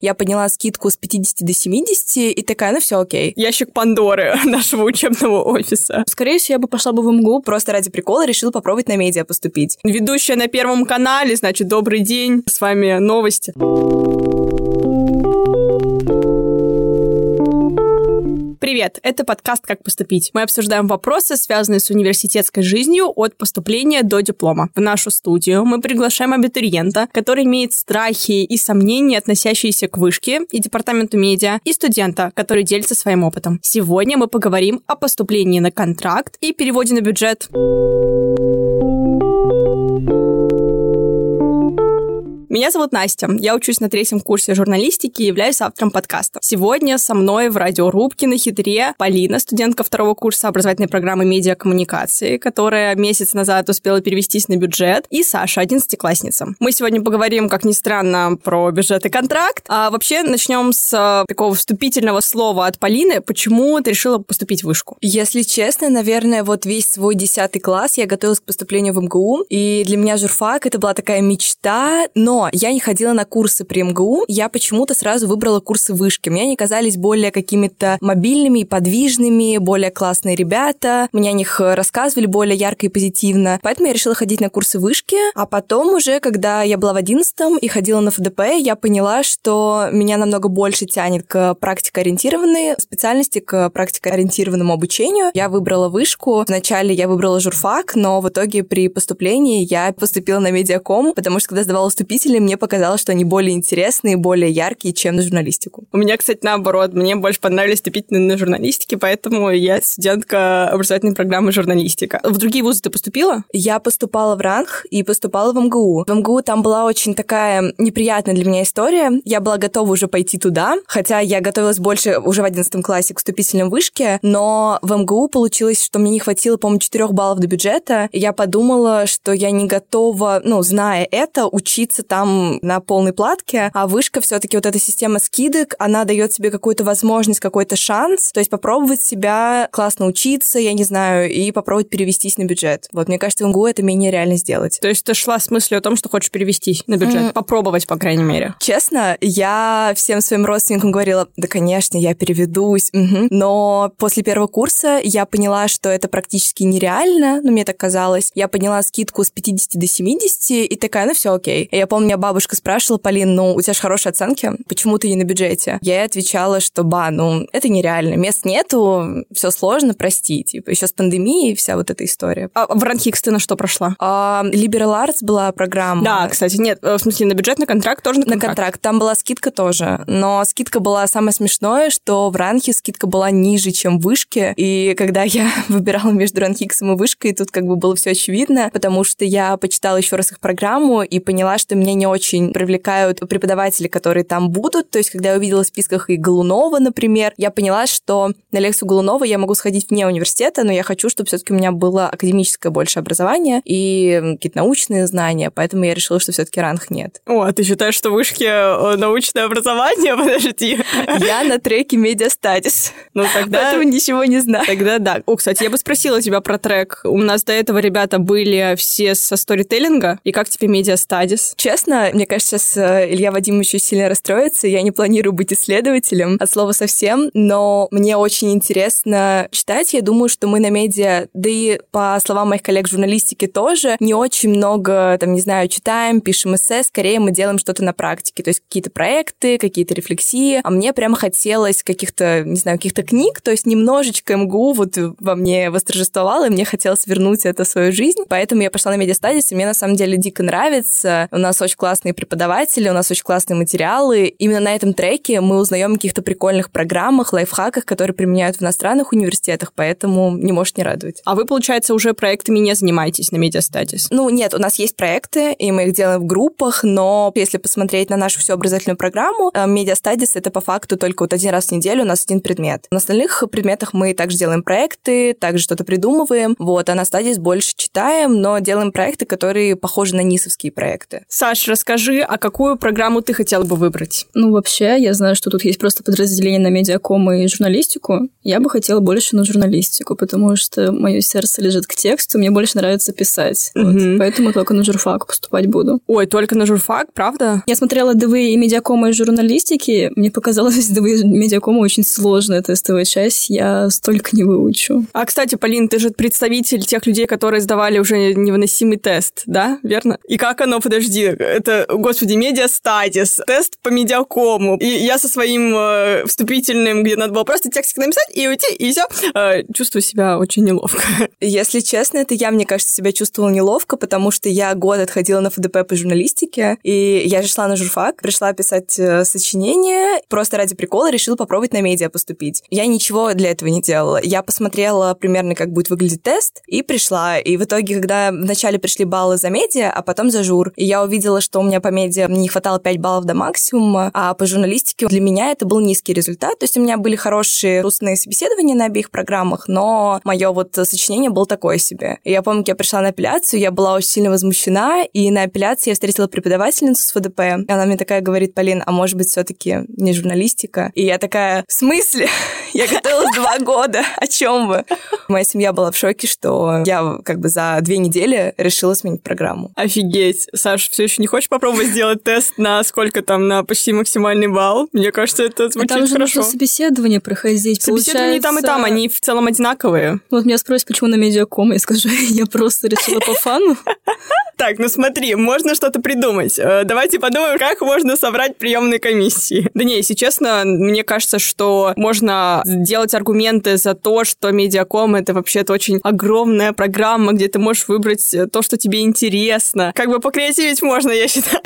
Я подняла скидку с 50 до 70, и такая, ну все окей. Ящик Пандоры нашего учебного офиса. Скорее всего, я бы пошла бы в МГУ, просто ради прикола решила попробовать на медиа поступить. Ведущая на Первом канале, значит, добрый день. С вами новости. Привет, это подкаст «Как поступить». Мы обсуждаем вопросы, связанные с университетской жизнью от поступления до диплома. В нашу студию мы приглашаем абитуриента, который имеет страхи и сомнения, относящиеся к вышке и департаменту медиа, и студента, который делится своим опытом. Сегодня мы поговорим о поступлении на контракт и переводе на бюджет. Меня зовут Настя. Я учусь на третьем курсе журналистики и являюсь автором подкаста. Сегодня со мной в радиорубке на хитре Полина, студентка второго курса образовательной программы медиакоммуникации, которая месяц назад успела перевестись на бюджет, и Саша, одиннадцатиклассница. Мы сегодня поговорим, как ни странно, про бюджет и контракт. А вообще начнем с а, такого вступительного слова от Полины. Почему ты решила поступить в вышку? Если честно, наверное, вот весь свой десятый класс я готовилась к поступлению в МГУ, и для меня журфак это была такая мечта, но я не ходила на курсы при МГУ, я почему-то сразу выбрала курсы вышки. Мне они казались более какими-то мобильными и подвижными, более классные ребята, мне о них рассказывали более ярко и позитивно. Поэтому я решила ходить на курсы вышки, а потом уже, когда я была в одиннадцатом и ходила на ФДП, я поняла, что меня намного больше тянет к практикоориентированной специальности, к практикоориентированному обучению. Я выбрала вышку. Вначале я выбрала журфак, но в итоге при поступлении я поступила на медиаком, потому что когда сдавала вступительный, писатели, мне показалось, что они более интересные, более яркие, чем на журналистику. У меня, кстати, наоборот. Мне больше понравились вступительные на журналистике, поэтому я студентка образовательной программы журналистика. В другие вузы ты поступила? Я поступала в РАНХ и поступала в МГУ. В МГУ там была очень такая неприятная для меня история. Я была готова уже пойти туда, хотя я готовилась больше уже в 11 классе к вступительным вышке, но в МГУ получилось, что мне не хватило, по-моему, 4 баллов до бюджета. Я подумала, что я не готова, ну, зная это, учиться там там на полной платке, а вышка все-таки вот эта система скидок, она дает тебе какую-то возможность, какой-то шанс, то есть попробовать себя классно учиться, я не знаю, и попробовать перевестись на бюджет. Вот мне кажется, в МГУ это менее реально сделать. То есть ты шла с мыслью о том, что хочешь перевестись на бюджет, mm. попробовать, по крайней мере. Честно, я всем своим родственникам говорила, да, конечно, я переведусь, угу. но после первого курса я поняла, что это практически нереально, ну, мне так казалось. Я подняла скидку с 50 до 70 и такая, ну, все окей. Я помню, меня бабушка спрашивала, Полин, ну, у тебя же хорошие оценки, почему ты не на бюджете? Я ей отвечала, что, ба, ну, это нереально, мест нету, все сложно, прости, типа, еще с пандемией вся вот эта история. А в Ранхикс ты на что прошла? А, Liberal Arts была программа. Да, кстати, нет, э, в смысле, на бюджет, на контракт тоже на контракт? На контракт, там была скидка тоже, но скидка была самое смешное, что в Ранхе скидка была ниже, чем в Вышке, и когда я выбирала между Ранхиксом и Вышкой, тут как бы было все очевидно, потому что я почитала еще раз их программу и поняла, что меня не очень привлекают преподаватели, которые там будут. То есть, когда я увидела в списках и Голунова, например, я поняла, что на лекцию Голунова я могу сходить вне университета, но я хочу, чтобы все-таки у меня было академическое больше образование и какие-то научные знания, поэтому я решила, что все-таки ранг нет. О, а ты считаешь, что в вышке э, научное образование? Подожди. Я на треке медиастатис. Ну, тогда... Поэтому ничего не знаю. Тогда да. О, кстати, я бы спросила тебя про трек. У нас до этого ребята были все со сторителлинга. И как тебе медиастадис? Честно, честно, мне кажется, сейчас э, Илья Вадимович очень сильно расстроится. Я не планирую быть исследователем от слова совсем, но мне очень интересно читать. Я думаю, что мы на медиа, да и по словам моих коллег журналистики тоже, не очень много, там, не знаю, читаем, пишем эссе, скорее мы делаем что-то на практике, то есть какие-то проекты, какие-то рефлексии. А мне прямо хотелось каких-то, не знаю, каких-то книг, то есть немножечко МГУ вот во мне восторжествовало, и мне хотелось вернуть это в свою жизнь. Поэтому я пошла на Media Studies, и мне на самом деле дико нравится. У нас очень классные преподаватели, у нас очень классные материалы. Именно на этом треке мы узнаем о каких-то прикольных программах, лайфхаках, которые применяют в иностранных университетах, поэтому не может не радовать. А вы, получается, уже проектами не занимаетесь на Media Studies? Ну, нет, у нас есть проекты, и мы их делаем в группах, но если посмотреть на нашу всю образовательную программу, Media Studies — это по факту только вот один раз в неделю у нас один предмет. На остальных предметах мы также делаем проекты, также что-то придумываем, вот, а на Studies больше читаем, но делаем проекты, которые похожи на НИСовские проекты. Саш, Саш, расскажи, а какую программу ты хотела бы выбрать? Ну, вообще, я знаю, что тут есть просто подразделение на медиаком и журналистику. Я бы хотела больше на журналистику, потому что мое сердце лежит к тексту, мне больше нравится писать. Вот. Поэтому только на журфак поступать буду. Ой, только на журфак, правда? Я смотрела ДВ и медиакома и журналистики. Мне показалось, ДВ и медиакома очень сложная тестовая часть. Я столько не выучу. А, кстати, Полин, ты же представитель тех людей, которые сдавали уже невыносимый тест, да? Верно? И как оно, подожди, это, господи, медиастатис, тест по медиакому. И я со своим э, вступительным, где надо было просто текстик написать и уйти, и все. Э, чувствую себя очень неловко. Если честно, это я, мне кажется, себя чувствовала неловко, потому что я год отходила на ФДП по журналистике, и я же шла на журфак, пришла писать э, сочинение, просто ради прикола решила попробовать на медиа поступить. Я ничего для этого не делала. Я посмотрела примерно, как будет выглядеть тест, и пришла. И в итоге, когда вначале пришли баллы за медиа, а потом за жур, и я увидела, что у меня по медиа не хватало 5 баллов до максимума, а по журналистике для меня это был низкий результат. То есть у меня были хорошие устные собеседования на обеих программах, но мое вот сочинение было такое себе. И я помню, я пришла на апелляцию, я была очень сильно возмущена, и на апелляции я встретила преподавательницу с ФДП. И она мне такая говорит, Полин, а может быть, все-таки не журналистика? И я такая, в смысле? Я готовилась два года. О чем вы? Моя семья была в шоке, что я как бы за две недели решила сменить программу. Офигеть. Саш, все еще не хочешь попробовать сделать тест на сколько там, на почти максимальный балл? Мне кажется, это звучит а там же хорошо. нужно собеседование проходить. Собеседование и там, и там, они в целом одинаковые. Вот меня спросят, почему на медиаком, я скажу, я просто решила по фану. Так, ну смотри, можно что-то придумать. Э, Давайте подумаем, как можно собрать приемные комиссии. Да не, если честно, мне кажется, что можно делать аргументы за то, что медиаком — это вообще-то очень огромная программа, где ты можешь выбрать э, то, что тебе интересно. Как бы покреативить можно, я считаю.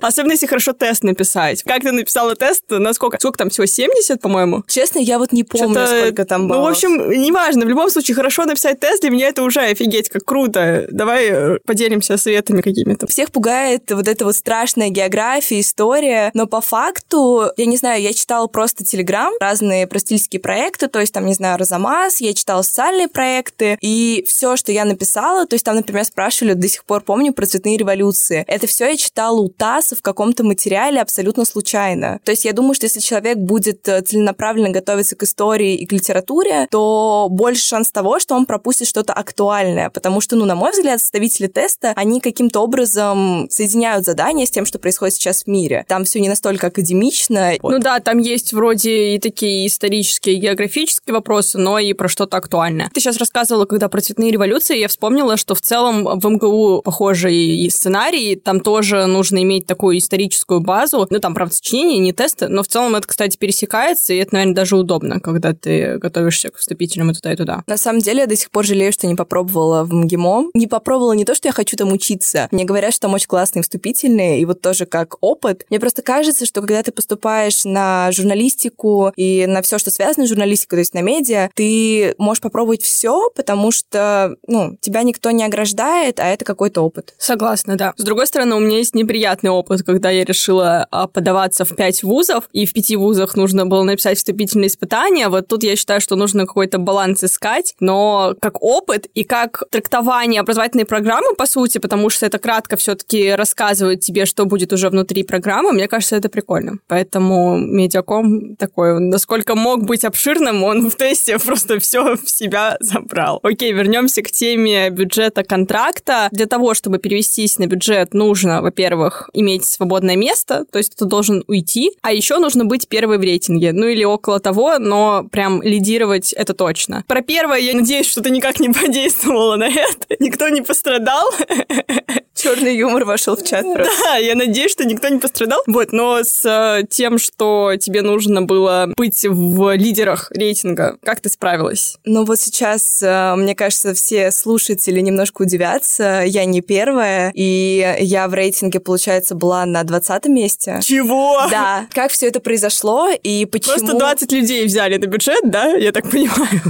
Особенно, если хорошо тест написать. Как ты написала тест? На сколько? Сколько там всего? 70, по-моему? Честно, я вот не помню, сколько там баллов. Ну, в общем, неважно. В любом случае, хорошо написать тест, для меня это уже офигеть, как круто. Давай э, поделимся советами какими-то. Всех пугает вот эта вот страшная география, история, но по факту, я не знаю, я читала просто Телеграм, разные простительские проекты, то есть там, не знаю, Розамас, я читала социальные проекты, и все, что я написала, то есть там, например, спрашивали, до сих пор помню, про цветные революции. Это все я читала у ТАССа в каком-то материале абсолютно случайно. То есть я думаю, что если человек будет э, целенаправленно готовиться к истории и к литературе, то больше шанс того, что он пропустит что-то актуальное, потому что, ну, на мой взгляд, составители теста, они каким-то образом соединяют задания с тем, что происходит сейчас в мире. Там все не настолько академично. Вот. Ну да, там есть вроде и такие исторические, географические вопросы, но и про что-то актуальное. Ты сейчас рассказывала, когда про цветные революции, я вспомнила, что в целом в МГУ похожий и сценарий, там тоже нужно иметь такую историческую базу. Ну, там, правда, сочинения, не тесты, но в целом это, кстати, пересекается, и это, наверное, даже удобно, когда ты готовишься к вступительным и туда, и туда. На самом деле, я до сих пор жалею, что не попробовала в МГИМО. Не попробовала не то, что я хочу там учиться. Мне говорят, что там очень классные вступительные, и вот тоже как опыт. Мне просто кажется, что когда ты поступаешь на журналистику и на все, что связано с журналистикой, то есть на медиа, ты можешь попробовать все, потому что, ну, тебя никто не ограждает, а это какой-то опыт. Согласна, да. С другой стороны, у меня есть неприятный опыт, когда я решила а, подаваться в пять вузов, и в пяти вузах нужно было написать вступительные испытания. Вот тут я считаю, что нужно какой-то баланс искать, но как опыт и как трактование образовательной программы, по сути, потому что это кратко все-таки рассказывает тебе, что будет уже внутри программы, мне кажется, это прикольно. Поэтому медиаком такой, насколько мог быть обширным, он в тесте просто все в себя забрал. Окей, вернемся к теме бюджета контракта. Для того, чтобы перевестись на бюджет, нужно, во-первых, иметь свободное место, то есть ты должен уйти, а еще нужно быть первой в рейтинге, ну или около того, но прям лидировать это точно. Про первое, я надеюсь, что ты никак не подействовала на это, никто не пострадал. Черный юмор вошел в чат просто. Да, я надеюсь, что никто не пострадал. Вот, но с э, тем, что тебе нужно было быть в лидерах рейтинга, как ты справилась? Ну вот сейчас, э, мне кажется, все слушатели немножко удивятся. Я не первая, и я в рейтинге, получается, была на 20 месте. Чего? Да. Как все это произошло и почему... Просто 20 людей взяли на бюджет, да? Я так понимаю.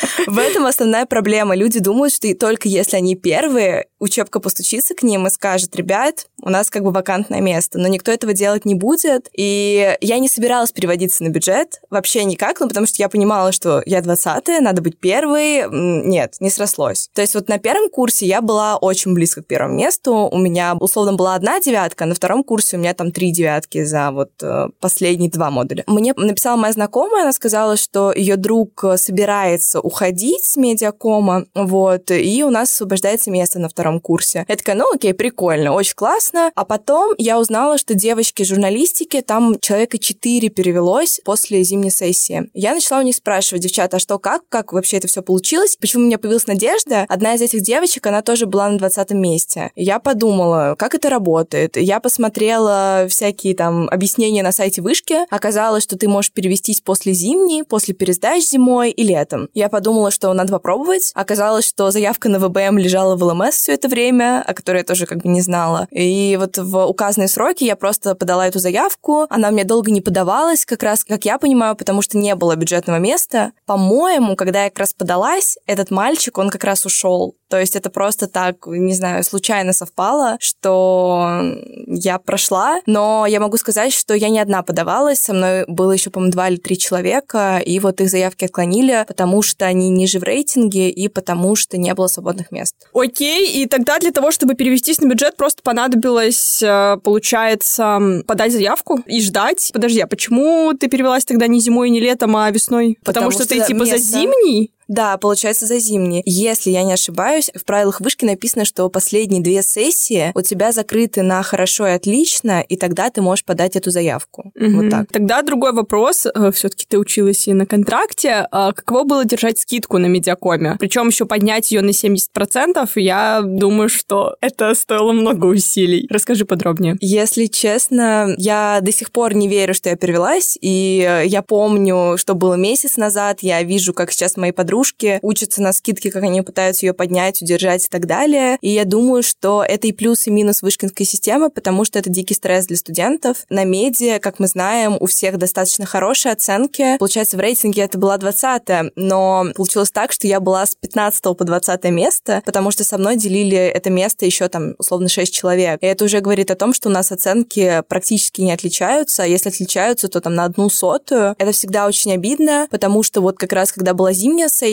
В этом основная проблема. Люди думают, что и только если они первые, учебка постучится к ним и скажет, ребят, у нас как бы вакантное место, но никто этого делать не будет, и я не собиралась переводиться на бюджет, вообще никак, ну, потому что я понимала, что я 20 надо быть первой, нет, не срослось. То есть вот на первом курсе я была очень близко к первому месту, у меня условно была одна девятка, на втором курсе у меня там три девятки за вот э, последние два модуля. Мне написала моя знакомая, она сказала, что ее друг собирается уходить с медиакома, вот, и у нас освобождается место на втором курсе. Я такая, ну окей, прикольно, очень классно. А потом я узнала, что девочки журналистики, там человека четыре перевелось после зимней сессии. Я начала у них спрашивать, девчата, а что, как, как вообще это все получилось? Почему у меня появилась надежда? Одна из этих девочек, она тоже была на 20 месте. Я подумала, как это работает. Я посмотрела всякие там объяснения на сайте вышки. Оказалось, что ты можешь перевестись после зимней, после пересдач зимой и летом. Я подумала, что надо попробовать. Оказалось, что заявка на ВБМ лежала в ЛМС все это время, о которой я тоже как бы не знала. И вот в указанные сроки я просто подала эту заявку. Она мне долго не подавалась, как раз, как я понимаю, потому что не было бюджетного места. По-моему, когда я как раз подалась, этот мальчик, он как раз ушел. То есть это просто так, не знаю, случайно совпало, что я прошла, но я могу сказать, что я не одна подавалась, со мной было еще, по-моему, два или три человека, и вот их заявки отклонили, потому что они ниже в рейтинге и потому что не было свободных мест. Окей, и тогда для того, чтобы перевестись на бюджет, просто понадобилось, э, получается, подать заявку и ждать. Подожди, а почему ты перевелась тогда не зимой, не летом, а весной? Потому, потому что, что ты типа место... за зимний? Да, получается за зимние. Если я не ошибаюсь, в правилах вышки написано, что последние две сессии у тебя закрыты на хорошо и отлично, и тогда ты можешь подать эту заявку. Угу. Вот так. Тогда другой вопрос. Э, Все-таки ты училась и на контракте. А каково было держать скидку на медиакоме? Причем еще поднять ее на 70%, я думаю, что это стоило много усилий. Расскажи подробнее. Если честно, я до сих пор не верю, что я перевелась, и я помню, что было месяц назад, я вижу, как сейчас мои подруги подружки учатся на скидке, как они пытаются ее поднять, удержать и так далее. И я думаю, что это и плюс, и минус вышкинской системы, потому что это дикий стресс для студентов. На меди, как мы знаем, у всех достаточно хорошие оценки. Получается, в рейтинге это была 20 но получилось так, что я была с 15 по 20 место, потому что со мной делили это место еще там условно 6 человек. И это уже говорит о том, что у нас оценки практически не отличаются, а если отличаются, то там на одну сотую. Это всегда очень обидно, потому что вот как раз когда была зимняя сессия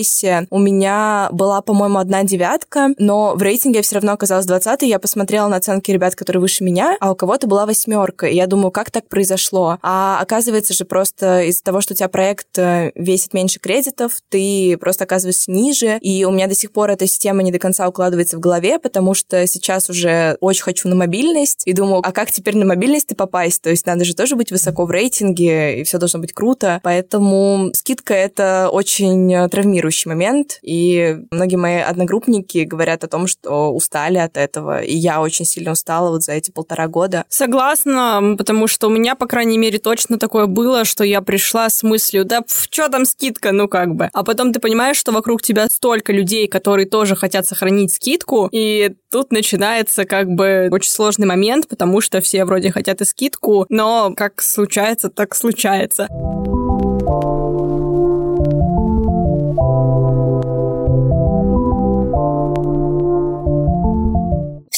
у меня была, по-моему, одна девятка, но в рейтинге я все равно оказалась 20 Я посмотрела на оценки ребят, которые выше меня, а у кого-то была восьмерка. И я думаю, как так произошло? А оказывается же просто из-за того, что у тебя проект э, весит меньше кредитов, ты просто оказываешься ниже. И у меня до сих пор эта система не до конца укладывается в голове, потому что сейчас уже очень хочу на мобильность и думаю, а как теперь на мобильность ты попасть? То есть надо же тоже быть высоко в рейтинге, и все должно быть круто. Поэтому скидка — это очень э, травмирует травмирующий момент, и многие мои одногруппники говорят о том, что устали от этого, и я очень сильно устала вот за эти полтора года. Согласна, потому что у меня, по крайней мере, точно такое было, что я пришла с мыслью, да что там скидка, ну как бы. А потом ты понимаешь, что вокруг тебя столько людей, которые тоже хотят сохранить скидку, и тут начинается как бы очень сложный момент, потому что все вроде хотят и скидку, но как случается, так случается.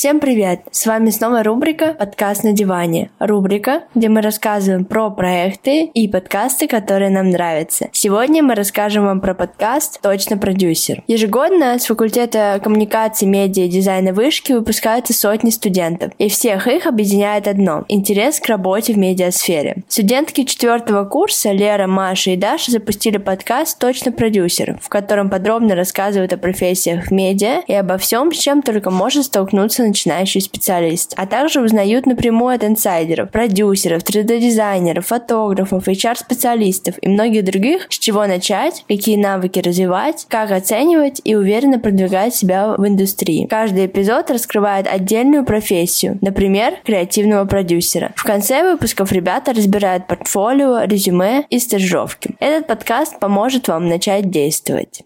Всем привет! С вами снова рубрика «Подкаст на диване». Рубрика, где мы рассказываем про проекты и подкасты, которые нам нравятся. Сегодня мы расскажем вам про подкаст «Точно продюсер». Ежегодно с факультета коммуникации, медиа и дизайна вышки выпускаются сотни студентов, и всех их объединяет одно – интерес к работе в медиасфере. Студентки четвертого курса Лера, Маша и Даша запустили подкаст «Точно продюсер», в котором подробно рассказывают о профессиях в медиа и обо всем, с чем только может столкнуться начинающий специалист, а также узнают напрямую от инсайдеров, продюсеров, 3D-дизайнеров, фотографов, HR-специалистов и многих других, с чего начать, какие навыки развивать, как оценивать и уверенно продвигать себя в индустрии. Каждый эпизод раскрывает отдельную профессию, например, креативного продюсера. В конце выпусков ребята разбирают портфолио, резюме и стажировки. Этот подкаст поможет вам начать действовать.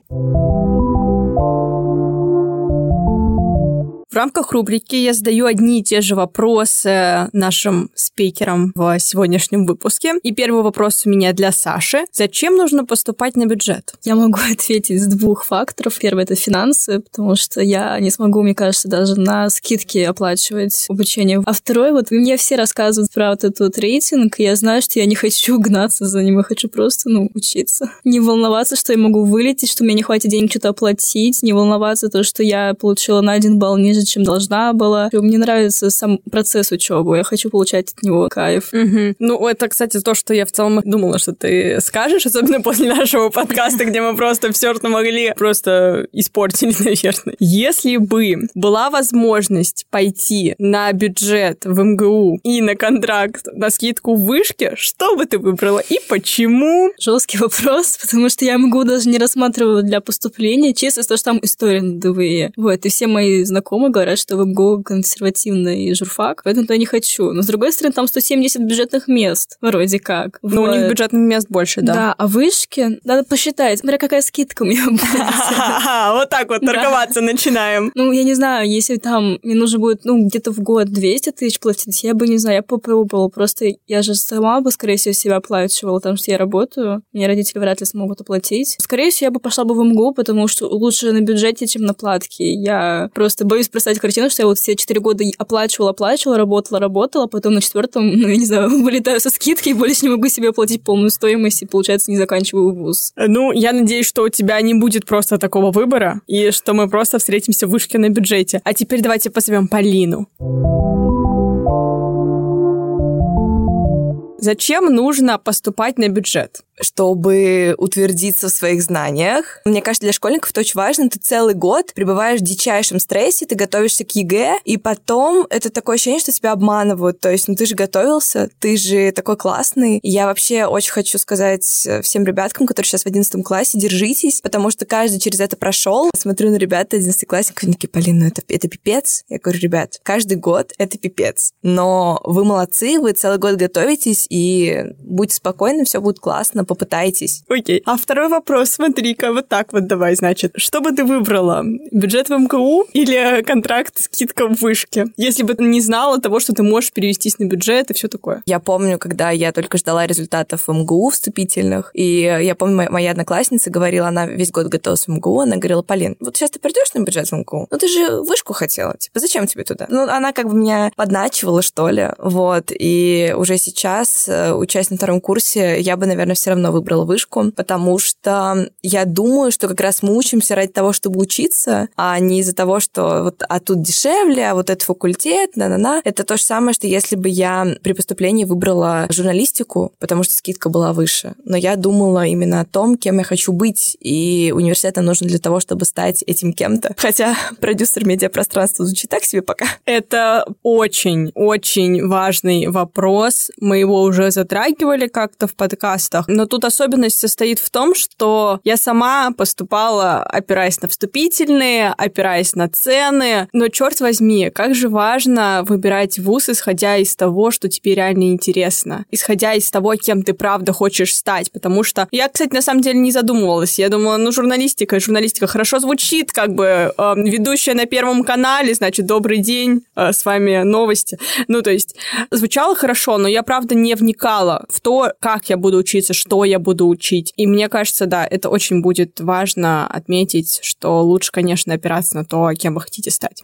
В рамках рубрики я задаю одни и те же вопросы нашим спикерам в сегодняшнем выпуске. И первый вопрос у меня для Саши. Зачем нужно поступать на бюджет? Я могу ответить с двух факторов. Первый — это финансы, потому что я не смогу, мне кажется, даже на скидки оплачивать обучение. А второй, вот мне все рассказывают про вот этот рейтинг, и я знаю, что я не хочу гнаться за ним, я хочу просто, ну, учиться. Не волноваться, что я могу вылететь, что мне не хватит денег что-то оплатить, не волноваться то, что я получила на один балл ниже, чем должна была. Мне нравится сам процесс учебы, я хочу получать от него кайф. Угу. Ну, это, кстати, то, что я в целом думала, что ты скажешь, особенно после нашего подкаста, где мы просто все, что могли, просто испортили, наверное. Если бы была возможность пойти на бюджет в МГУ и на контракт на скидку в вышке, что бы ты выбрала и почему? Жесткий вопрос, потому что я МГУ даже не рассматривала для поступления, честно, то, что там история на ДВЕ. Вот, и все мои знакомые говорят, что в МГУ консервативный журфак, поэтому я не хочу. Но, с другой стороны, там 170 бюджетных мест, вроде как. Ну, вот. у них бюджетных мест больше, да. Да, а вышки, надо посчитать, смотря какая скидка у меня будет. Вот так вот торговаться начинаем. Ну, я не знаю, если там мне нужно будет, ну, где-то в год 200 тысяч платить, я бы, не знаю, я попробовала. Просто я же сама бы, скорее всего, себя оплачивала, потому что я работаю. Мне родители вряд ли смогут оплатить. Скорее всего, я бы пошла бы в МГУ, потому что лучше на бюджете, чем на платке. Я просто боюсь представить картину, что я вот все четыре года оплачивала, оплачивала, работала, работала, потом на четвертом, ну, я не знаю, вылетаю со скидки и больше не могу себе оплатить полную стоимость и, получается, не заканчиваю вуз. Ну, я надеюсь, что у тебя не будет просто такого выбора, и что мы просто встретимся в вышке на бюджете. А теперь давайте позовем Полину. Зачем нужно поступать на бюджет? Чтобы утвердиться в своих знаниях. Мне кажется, для школьников это очень важно. Ты целый год пребываешь в дичайшем стрессе, ты готовишься к ЕГЭ, и потом это такое ощущение, что тебя обманывают. То есть, ну ты же готовился, ты же такой классный. И я вообще очень хочу сказать всем ребяткам, которые сейчас в 11 классе, держитесь, потому что каждый через это прошел. Смотрю на ребят 11 классников, они такие, Полин, ну это, это пипец. Я говорю, ребят, каждый год это пипец. Но вы молодцы, вы целый год готовитесь, и будьте спокойны, все будет классно, попытайтесь. Окей. А второй вопрос, смотри-ка, вот так вот давай, значит. Что бы ты выбрала? Бюджет в МКУ или контракт скидка в вышке? Если бы ты не знала того, что ты можешь перевестись на бюджет и все такое. Я помню, когда я только ждала результатов в МГУ вступительных, и я помню, моя одноклассница говорила, она весь год готовилась в МГУ, она говорила, Полин, вот сейчас ты придешь на бюджет в МГУ, ну ты же вышку хотела, типа, зачем тебе туда? Ну, она как бы меня подначивала, что ли, вот, и уже сейчас, э, учась на втором курсе, я бы, наверное, все равно равно выбрала вышку, потому что я думаю, что как раз мы учимся ради того, чтобы учиться, а не из-за того, что вот а тут дешевле, а вот этот факультет, на-на-на. Это то же самое, что если бы я при поступлении выбрала журналистику, потому что скидка была выше. Но я думала именно о том, кем я хочу быть, и университет нам нужен для того, чтобы стать этим кем-то. Хотя продюсер медиапространства звучит так себе пока. Это очень-очень важный вопрос. Мы его уже затрагивали как-то в подкастах, но тут особенность состоит в том, что я сама поступала, опираясь на вступительные, опираясь на цены. Но, черт возьми, как же важно выбирать вуз, исходя из того, что тебе реально интересно. Исходя из того, кем ты правда хочешь стать. Потому что я, кстати, на самом деле не задумывалась. Я думала, ну, журналистика, журналистика хорошо звучит, как бы э, ведущая на Первом канале, значит, добрый день, э, с вами новости. Ну, то есть, звучало хорошо, но я, правда, не вникала в то, как я буду учиться, что я буду учить. И мне кажется, да, это очень будет важно отметить, что лучше, конечно, опираться на то, кем вы хотите стать.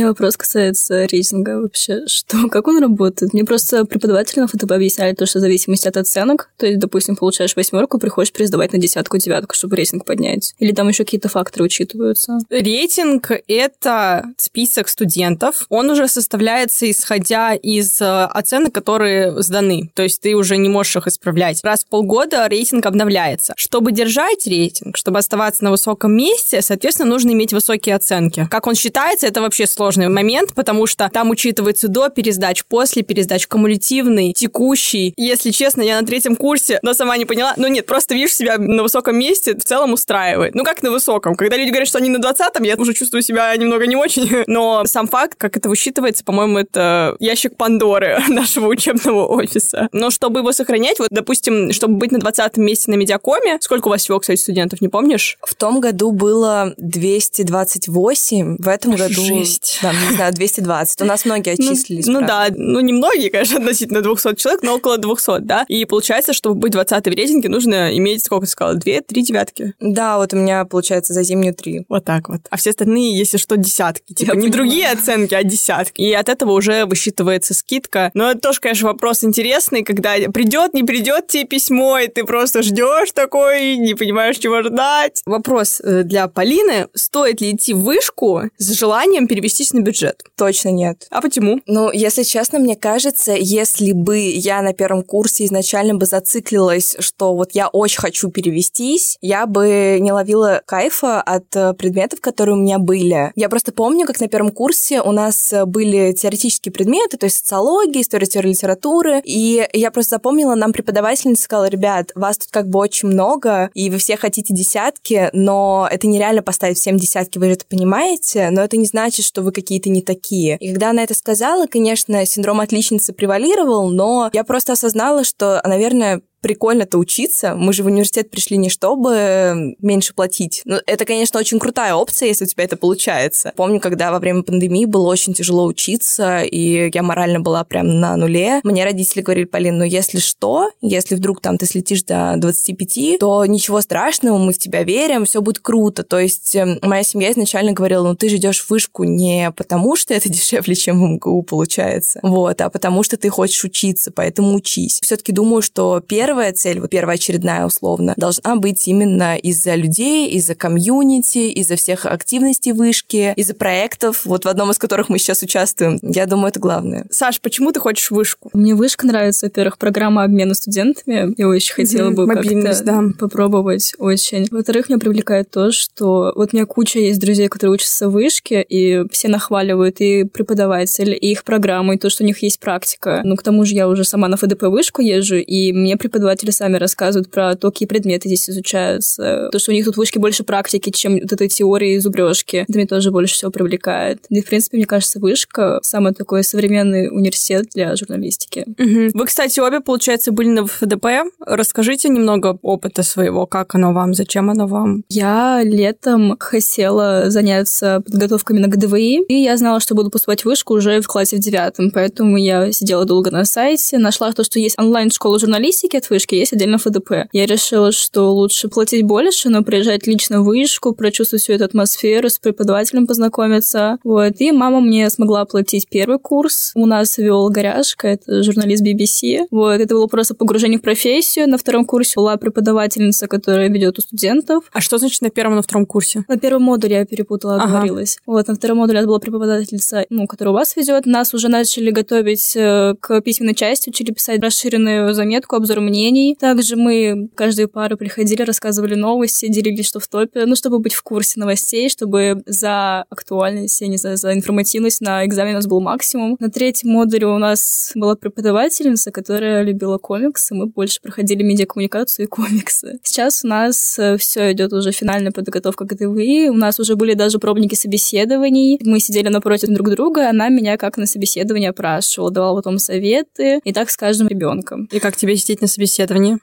Меня вопрос касается рейтинга вообще. Что, как он работает? Мне просто преподаватели на ФТБ объясняли то, что в зависимости от оценок, то есть, допустим, получаешь восьмерку, приходишь пересдавать на десятку, девятку, чтобы рейтинг поднять. Или там еще какие-то факторы учитываются? Рейтинг — это список студентов. Он уже составляется исходя из э, оценок, которые сданы. То есть ты уже не можешь их исправлять. Раз в полгода рейтинг обновляется. Чтобы держать рейтинг, чтобы оставаться на высоком месте, соответственно, нужно иметь высокие оценки. Как он считается, это вообще сложно сложный момент, потому что там учитывается до пересдач, после пересдач, кумулятивный, текущий. Если честно, я на третьем курсе, но сама не поняла. Ну нет, просто видишь себя на высоком месте, в целом устраивает. Ну как на высоком? Когда люди говорят, что они на 20-м, я уже чувствую себя немного не очень. Но сам факт, как это высчитывается, по-моему, это ящик Пандоры нашего учебного офиса. Но чтобы его сохранять, вот, допустим, чтобы быть на 20 месте на медиакоме, сколько у вас всего, кстати, студентов, не помнишь? В том году было 228, в этом году... Жесть. Да, не знаю, 220. У нас многие Ну, отчислились. Ну, правда. да, ну не многие, конечно, относительно 200 человек, но около 200, да. И получается, чтобы быть 20 в рейтинге, нужно иметь, сколько ты сказала, 2-3 девятки. Да, вот у меня, получается, за зимнюю три. Вот так вот. А все остальные, если что, десятки. Типа Я не понимаю. другие оценки, а десятки. И от этого уже высчитывается скидка. Но это тоже, конечно, вопрос интересный, когда придет, не придет тебе письмо, и ты просто ждешь такой, не понимаешь, чего ждать. Вопрос э, для Полины. Стоит ли идти в вышку с желанием перевестись на бюджет? Точно нет. А почему? Ну, если честно, мне кажется, если бы я на первом курсе изначально бы зациклилась, что вот я очень хочу перевестись, я бы не ловила кайфа от э, предметов, которые у меня были. Я просто помню, как на первом курсе у нас э, были теоретические предметы, то есть социология, история теории литературы, и я просто запомнила, нам преподавательница сказала, ребят, вас тут как бы очень много, и вы все хотите десятки, но это нереально поставить всем десятки, вы же это понимаете, но это не значит, что вы какие-то не такие. И когда она это сказала, конечно, синдром отличницы превалировал, но я просто осознала, что, наверное, прикольно-то учиться. Мы же в университет пришли не чтобы меньше платить. Ну, это, конечно, очень крутая опция, если у тебя это получается. Помню, когда во время пандемии было очень тяжело учиться, и я морально была прям на нуле. Мне родители говорили, Полин, ну если что, если вдруг там ты слетишь до 25, то ничего страшного, мы в тебя верим, все будет круто. То есть эм, моя семья изначально говорила, ну ты же идешь в вышку не потому, что это дешевле, чем в МГУ получается, вот, а потому что ты хочешь учиться, поэтому учись. Все-таки думаю, что первое первая цель, вот первоочередная условно, должна быть именно из-за людей, из-за комьюнити, из-за всех активностей вышки, из-за проектов, вот в одном из которых мы сейчас участвуем. Я думаю, это главное. Саш, почему ты хочешь вышку? Мне вышка нравится, во-первых, программа обмена студентами. Я очень хотела бы как-то да. попробовать очень. Во-вторых, меня привлекает то, что вот у меня куча есть друзей, которые учатся в вышке, и все нахваливают и преподаватель, и их программу, и то, что у них есть практика. Ну, к тому же я уже сама на ФДП вышку езжу, и мне преподаватели сами рассказывают про то, какие предметы здесь изучаются. То, что у них тут в вышке больше практики, чем вот этой теории и зубрежки. Это меня тоже больше всего привлекает. Да и, в принципе, мне кажется, вышка самый такой современный университет для журналистики. Мгм. Вы, кстати, обе, получается, были на ФДП. Расскажите немного опыта своего, как оно вам, зачем оно вам? Я летом хотела заняться подготовками на ГДВИ, и я знала, что буду поступать в вышку уже в классе в девятом, поэтому я сидела долго на сайте, нашла то, что есть онлайн-школа журналистики от вышки, есть отдельно ФДП. Я решила, что лучше платить больше, но приезжать лично в вышку, прочувствовать всю эту атмосферу, с преподавателем познакомиться. Вот. И мама мне смогла оплатить первый курс. У нас вел Горяшка, это журналист BBC. Вот. Это было просто погружение в профессию. На втором курсе была преподавательница, которая ведет у студентов. А что значит на первом и на втором курсе? На первом модуле я перепутала, Ага. оговорилась. Вот, на втором модуле нас была преподавательница, ну, которая у вас ведет. Нас уже начали готовить э, к письменной части, учили писать расширенную заметку, обзор мнений. Также мы каждую пару приходили, рассказывали новости, делились, что в топе, ну, чтобы быть в курсе новостей, чтобы за актуальность, я не знаю, за информативность на экзамене у нас был максимум. На третьем модуле у нас была преподавательница, которая любила комиксы. Мы больше проходили медиакоммуникацию и комиксы. Сейчас у нас все идет уже финальная подготовка к ГТВИ. У нас уже были даже пробники собеседований. Мы сидели напротив друг друга, она меня как на собеседование опрашивала, давала потом советы. И так с каждым ребенком. И как тебе сидеть на собеседовании?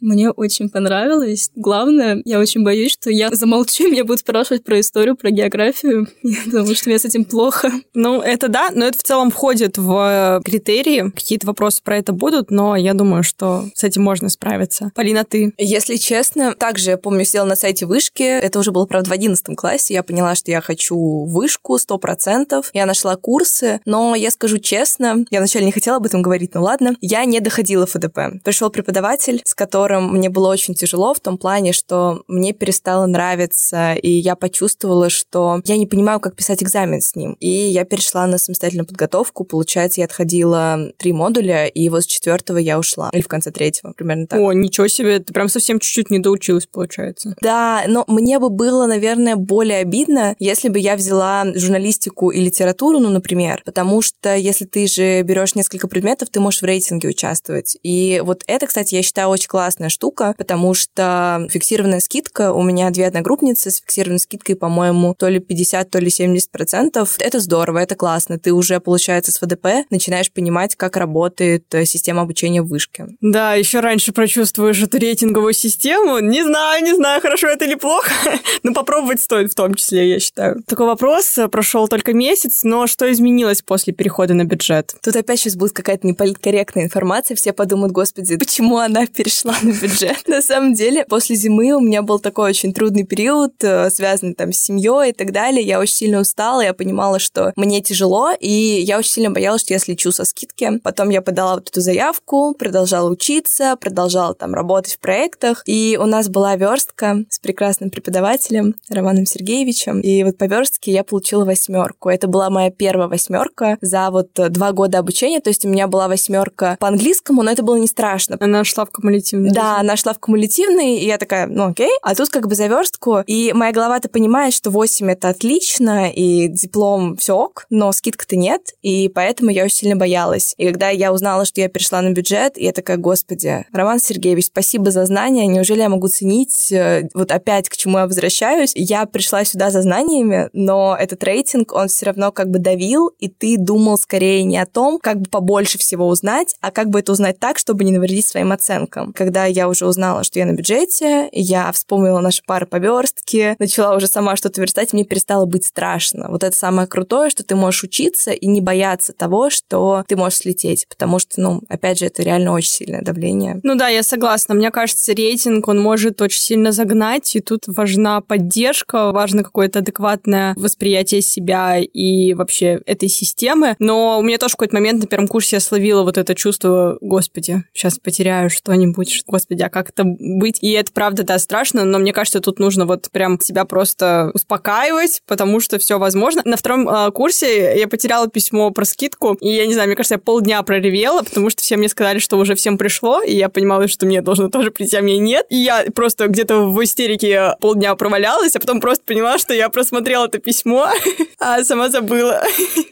Мне очень понравилось. Главное, я очень боюсь, что я замолчу, и меня будут спрашивать про историю, про географию, потому что мне с этим плохо. Ну, это да, но это в целом входит в критерии. Какие-то вопросы про это будут, но я думаю, что с этим можно справиться. Полина, ты? Если честно, также, я помню, сидела на сайте вышки. Это уже было, правда, в 11 классе. Я поняла, что я хочу вышку 100%. Я нашла курсы, но я скажу честно, я вначале не хотела об этом говорить, но ладно. Я не доходила в ФДП. Пришел преподаватель преподаватель, с которым мне было очень тяжело в том плане, что мне перестало нравиться, и я почувствовала, что я не понимаю, как писать экзамен с ним. И я перешла на самостоятельную подготовку. Получается, я отходила три модуля, и вот с четвертого я ушла. Или в конце третьего, примерно так. О, ничего себе, ты прям совсем чуть-чуть не доучилась, получается. Да, но мне бы было, наверное, более обидно, если бы я взяла журналистику и литературу, ну, например, потому что если ты же берешь несколько предметов, ты можешь в рейтинге участвовать. И вот это, кстати, я считаю очень классная штука, потому что фиксированная скидка, у меня две одногруппницы с фиксированной скидкой, по-моему, то ли 50, то ли 70 процентов. Это здорово, это классно. Ты уже, получается, с ВДП начинаешь понимать, как работает э, система обучения в вышке. Да, еще раньше прочувствуешь эту рейтинговую систему. Не знаю, не знаю, хорошо это или плохо, но попробовать стоит в том числе, я считаю. Такой вопрос. Прошел только месяц, но что изменилось после перехода на бюджет? Тут опять сейчас будет какая-то неполиткорректная информация. Все подумают, господи, почему она перешла на бюджет? На самом деле, после зимы у меня был такой очень трудный период, э, связанный там с семьей и так далее. Я очень сильно устала, я понимала, что мне тяжело, и я очень сильно боялась, что я слечу со скидки. Потом я подала вот эту заявку, продолжала учиться, продолжала там работать в проектах, и у нас была верстка с прекрасным преподавателем Романом Сергеевичем, и вот по верстке я получила восьмерку. Это была моя первая восьмерка за вот два года обучения, то есть у меня была восьмерка по английскому, но это было не страшно. Она шла в кумулятивный. Да, она шла в кумулятивный, и я такая, ну окей. А тут как бы заверстку, и моя голова-то понимает, что 8 это отлично, и диплом все ок, но скидка-то нет, и поэтому я очень сильно боялась. И когда я узнала, что я перешла на бюджет, я такая, господи, Роман Сергеевич, спасибо за знания, неужели я могу ценить, э, вот опять к чему я возвращаюсь, я пришла сюда за знаниями, но этот рейтинг, он все равно как бы давил, и ты думал скорее не о том, как бы побольше всего узнать, а как бы это узнать так, чтобы не навредить своим оценкам. Когда я уже узнала, что я на бюджете, я вспомнила наши пары по верстке, начала уже сама что-то верстать, мне перестало быть страшно. Вот это самое крутое, что ты можешь учиться и не бояться того, что ты можешь слететь, потому что, ну, опять же, это реально очень сильное давление. Ну да, я согласна. Мне кажется, рейтинг, он может очень сильно загнать, и тут важна поддержка, важно какое-то адекватное восприятие себя и вообще этой системы. Но у меня тоже в какой-то момент на первом курсе я словила вот это чувство, господи, сейчас потеряю что-нибудь, господи, а как это быть? И это правда, да, страшно, но мне кажется, тут нужно вот прям себя просто успокаивать, потому что все возможно. На втором э, курсе я потеряла письмо про скидку, и я не знаю, мне кажется, я полдня проревела, потому что все мне сказали, что уже всем пришло, и я понимала, что мне должно тоже прийти, а мне нет. И я просто где-то в истерике полдня провалялась, а потом просто поняла, что я просмотрела это письмо, а сама забыла.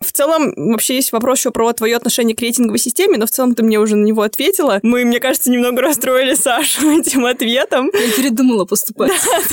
В целом, вообще есть вопрос еще про твое отношение к рейтинговой системе, но в целом ты мне уже на него ответила. Мы, мне кажется, немного расстроили Сашу этим ответом. Я передумала поступать.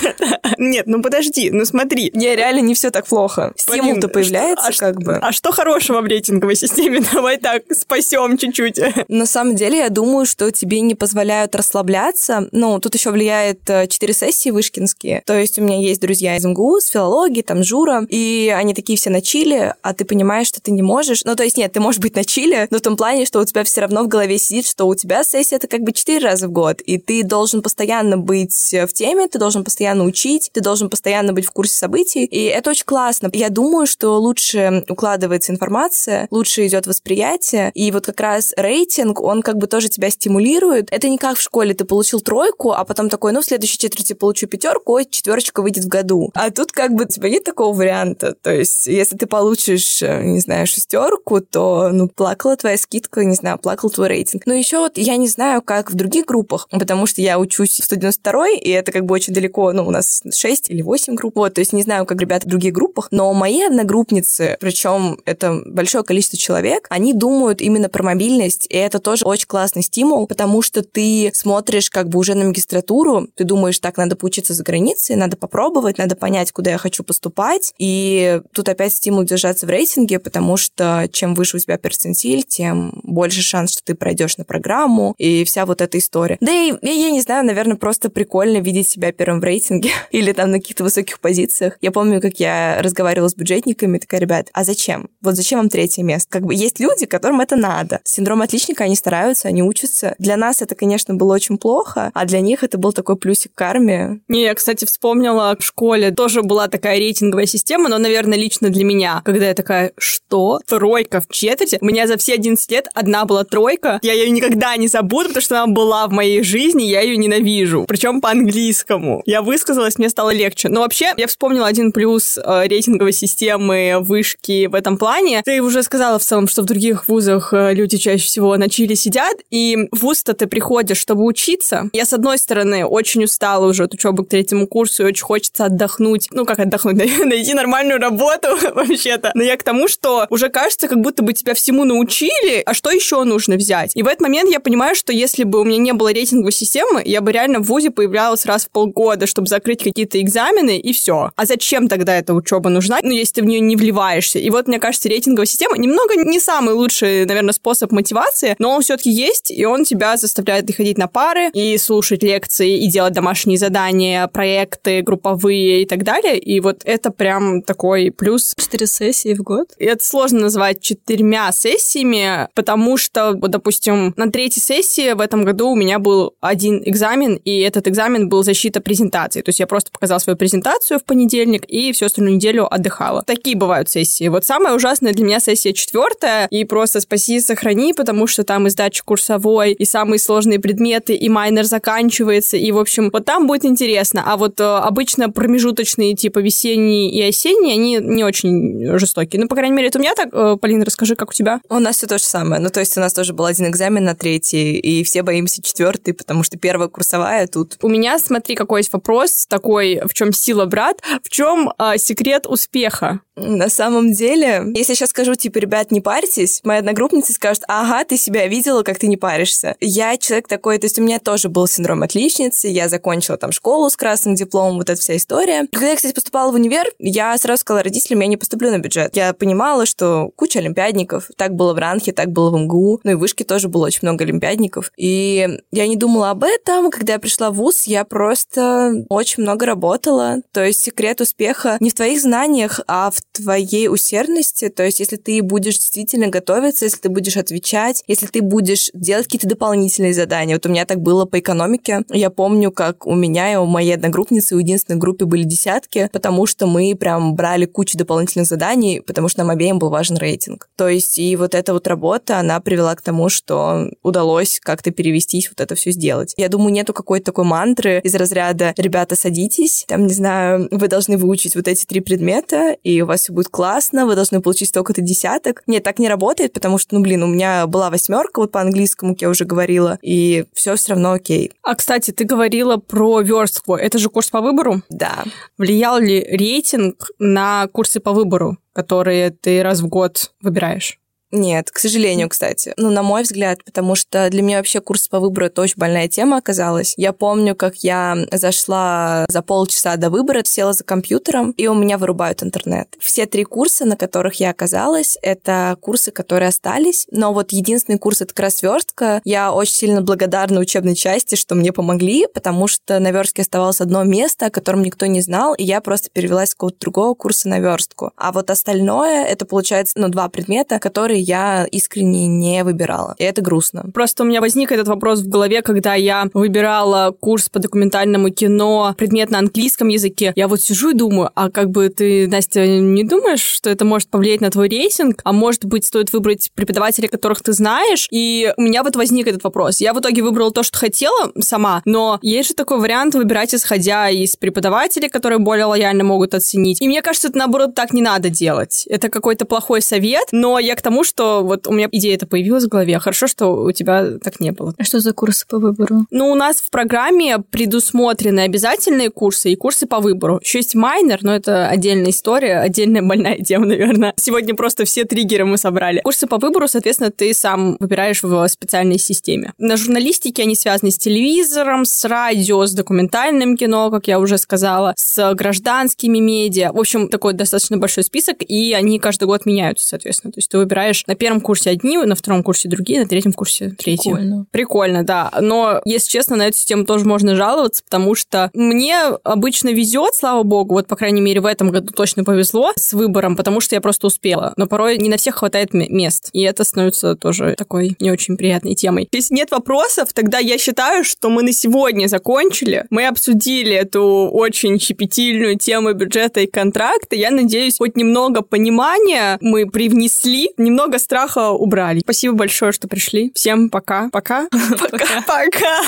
Нет, ну подожди, ну смотри. Не, реально не все так плохо. Стимул-то появляется а как бы. А что хорошего в рейтинговой системе? Давай так, спасем чуть-чуть. На самом деле, я думаю, что тебе не позволяют расслабляться. Ну, тут еще влияет э, четыре сессии вышкинские. То есть у меня есть друзья из МГУ, с филологии, там, Жура, и они такие все на чили, а ты понимаешь, что ты не можешь. Ну, то есть нет, ты можешь быть на чили, но в том плане, что у тебя все равно в голове сидит, что у тебя сессия это как бы четыре раза в год, и ты должен постоянно быть в теме, ты должен постоянно учить, ты должен постоянно быть в курсе событий, и это очень классно. Я думаю, что лучше укладывается информация, лучше идет восприятие, и вот как раз рейтинг, он как бы тоже тебя стимулирует. Это не как в школе, ты получил тройку, а потом такой, ну, в следующей четверти получу пятерку, ой, четверочка выйдет в году. А тут как бы у тебя нет такого варианта. То есть, если ты получишь, э, не знаю, шестерку, то, ну, плакала твоя скидка, не знаю, плакал твой рейтинг. Но еще вот я не знаю, как в других группах, потому что я учусь в 192 и это как бы очень далеко, ну, у нас 6 или 8 групп, вот, то есть не знаю, как ребята в других группах, но мои одногруппницы, причем это большое количество человек, они думают именно про мобильность, и это тоже очень классный стимул, потому что ты смотришь как бы уже на магистратуру, ты думаешь, так, надо поучиться за границей, надо попробовать, надо понять, куда я хочу поступать, и тут опять стимул держаться в рейтинге, потому что чем выше у тебя перцентиль, тем больше шанс, что ты пройдешь на программу, и вся вот эта история. Да и, я не знаю, наверное, просто прикольно видеть себя первым в рейтинге или там на каких-то высоких позициях. Я помню, как я разговаривала с бюджетниками, такая, ребят, а зачем? Вот зачем вам третье место? Как бы есть люди, которым это надо. Синдром отличника, они стараются, они учатся. Для нас это, конечно, было очень плохо, а для них это был такой плюсик карме. Не, я, кстати, вспомнила в школе тоже была такая рейтинговая система, но, наверное, лично для меня, когда я такая, что? Тройка в четверти? У меня за все 11 лет одна была тройка. Я ее никогда не забуду, потому что она была в моей жизни, я ее ненавижу. Причем по-английскому. Я высказалась, мне стало легче. Но вообще, я вспомнила один плюс э, рейтинговой системы вышки в этом плане. Ты уже сказала в целом, что в других вузах э, люди чаще всего на чили сидят, и в вуз-то ты приходишь, чтобы учиться. Я, с одной стороны, очень устала уже от учебы к третьему курсу, и очень хочется отдохнуть. Ну, как отдохнуть? Найти нормальную работу вообще-то. Но я к тому, что уже кажется, как будто бы тебя всему научили, а что еще нужно взять? И в этот момент я понимаю, что если бы у меня не было рейтинговой системы, я бы реально в ВУЗе появлялась раз в полгода, чтобы закрыть какие-то экзамены, и все. А зачем тогда эта учеба нужна, ну, если ты в нее не вливаешься? И вот, мне кажется, рейтинговая система немного не самый лучший, наверное, способ мотивации, но он все-таки есть, и он тебя заставляет и ходить на пары, и слушать лекции, и делать домашние задания, проекты групповые и так далее. И вот это прям такой плюс. Четыре сессии в год? И это сложно назвать четырьмя сессиями, потому что, вот, допустим, на третьей сессии в этом году у меня был один экзамен, и этот экзамен был защита презентации. То есть я просто показала свою презентацию в понедельник и всю остальную неделю отдыхала. Такие бывают сессии. Вот самая ужасная для меня сессия четвертая, и просто спаси сохрани, потому что там и сдача курсовой, и самые сложные предметы, и майнер заканчивается, и, в общем, вот там будет интересно. А вот э, обычно промежуточные, типа весенние и осенние, они не очень жестокие. Ну, по крайней мере, это у меня так. Э, Полина, расскажи, как у тебя? У нас все то же самое. Ну, то есть у нас тоже был один экзамен на третий, и все боимся четвертый, потому что первая курсовая тут. У меня, смотри, какой есть вопрос такой, в чем сила, брат, в чем а, секрет успеха? На самом деле, если я сейчас скажу, типа, ребят, не парьтесь, моя одногруппница скажет, ага, ты себя видела, как ты не паришься. Я человек такой, то есть у меня тоже был синдром отличницы, я закончила там школу с красным дипломом, вот эта вся история. Когда я, кстати, поступала в универ, я сразу сказала родителям, я не поступлю на бюджет. Я понимала, что куча олимпиадников, так было в Ранхе, так было в МГУ, ну и в Вышке тоже было очень много олимпиадников. И я не думала об этом, когда я пришла в ВУЗ, я просто очень много работала. То есть секрет успеха не в твоих знаниях, а в твоей усердности, то есть если ты будешь действительно готовиться, если ты будешь отвечать, если ты будешь делать какие-то дополнительные задания. Вот у меня так было по экономике. Я помню, как у меня и у моей одногруппницы в единственной группе были десятки, потому что мы прям брали кучу дополнительных заданий, потому что нам обеим был важен рейтинг. То есть и вот эта вот работа, она привела к тому, что удалось как-то перевестись, вот это все сделать. Я думаю, нету какой-то такой мантры из разряда «ребята, садитесь», там, не знаю, вы должны выучить вот эти три предмета, и у вас все будет классно, вы должны получить столько-то десяток. Нет, так не работает, потому что, ну, блин, у меня была восьмерка вот по английскому, как я уже говорила, и все все равно окей. А, кстати, ты говорила про верстку. Это же курс по выбору? Да. Влиял ли рейтинг на курсы по выбору, которые ты раз в год выбираешь? Нет, к сожалению, кстати. Ну, на мой взгляд, потому что для меня вообще курс по выбору это очень больная тема оказалась. Я помню, как я зашла за полчаса до выбора, села за компьютером, и у меня вырубают интернет. Все три курса, на которых я оказалась, это курсы, которые остались. Но вот единственный курс — это как раз верстка. Я очень сильно благодарна учебной части, что мне помогли, потому что на верстке оставалось одно место, о котором никто не знал, и я просто перевелась с какого-то другого курса на верстку. А вот остальное — это, получается, ну, два предмета, которые я искренне не выбирала. И это грустно. Просто у меня возник этот вопрос в голове, когда я выбирала курс по документальному кино, предмет на английском языке. Я вот сижу и думаю, а как бы ты, Настя, не думаешь, что это может повлиять на твой рейтинг? А может быть, стоит выбрать преподавателей, которых ты знаешь? И у меня вот возник этот вопрос. Я в итоге выбрала то, что хотела сама, но есть же такой вариант выбирать, исходя из преподавателей, которые более лояльно могут оценить. И мне кажется, это наоборот так не надо делать. Это какой-то плохой совет, но я к тому, что вот у меня идея это появилась в голове. Хорошо, что у тебя так не было. А что за курсы по выбору? Ну, у нас в программе предусмотрены обязательные курсы и курсы по выбору. Еще есть майнер, но это отдельная история, отдельная больная тема, наверное. Сегодня просто все триггеры мы собрали. Курсы по выбору, соответственно, ты сам выбираешь в специальной системе. На журналистике они связаны с телевизором, с радио, с документальным кино, как я уже сказала, с гражданскими медиа. В общем, такой достаточно большой список, и они каждый год меняются, соответственно. То есть ты выбираешь на первом курсе одни, на втором курсе другие, на третьем курсе третьи. Прикольно. Прикольно, да. Но, если честно, на эту систему тоже можно жаловаться, потому что мне обычно везет, слава богу, вот, по крайней мере, в этом году точно повезло с выбором, потому что я просто успела. Но порой не на всех хватает мест. И это становится тоже такой не очень приятной темой. Если нет вопросов, тогда я считаю, что мы на сегодня закончили. Мы обсудили эту очень щепетильную тему бюджета и контракта. Я надеюсь, хоть немного понимания мы привнесли, немного немного страха убрали. Спасибо большое, что пришли. Всем пока. Пока. Пока. Пока.